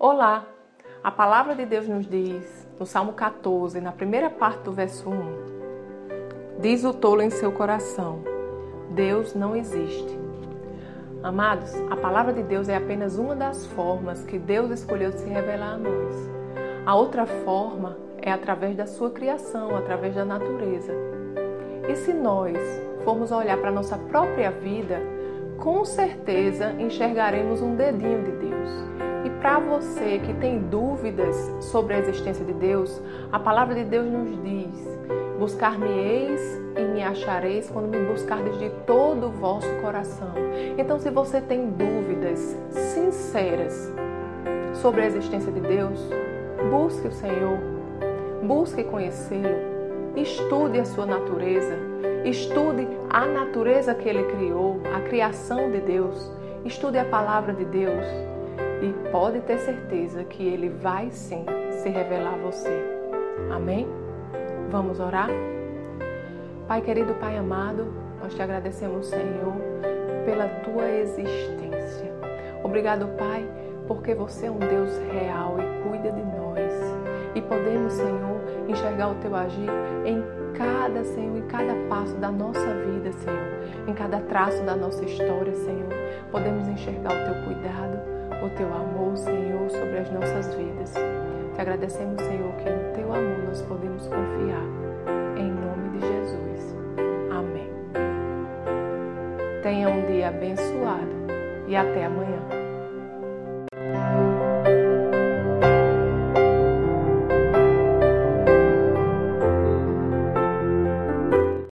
Olá! A palavra de Deus nos diz, no Salmo 14, na primeira parte do verso 1, diz o tolo em seu coração: Deus não existe. Amados, a palavra de Deus é apenas uma das formas que Deus escolheu de se revelar a nós. A outra forma é através da sua criação, através da natureza. E se nós formos olhar para a nossa própria vida, com certeza enxergaremos um dedinho de Deus. Para você que tem dúvidas sobre a existência de Deus, a palavra de Deus nos diz: Buscar-me-eis e me achareis quando me buscardes de todo o vosso coração. Então, se você tem dúvidas sinceras sobre a existência de Deus, busque o Senhor, busque conhecê-lo, estude a sua natureza, estude a natureza que ele criou, a criação de Deus, estude a palavra de Deus e pode ter certeza que Ele vai sim se revelar a você. Amém? Vamos orar? Pai querido, Pai amado, nós te agradecemos, Senhor, pela tua existência. Obrigado, Pai, porque você é um Deus real e cuida de nós. E podemos, Senhor, enxergar o teu agir em cada, Senhor, em cada passo da nossa vida, Senhor, em cada traço da nossa história, Senhor. Podemos enxergar o teu cuidado o teu amor, Senhor, sobre as nossas vidas. Te agradecemos, Senhor, que no teu amor nós podemos confiar. Em nome de Jesus. Amém. Tenha um dia abençoado e até amanhã.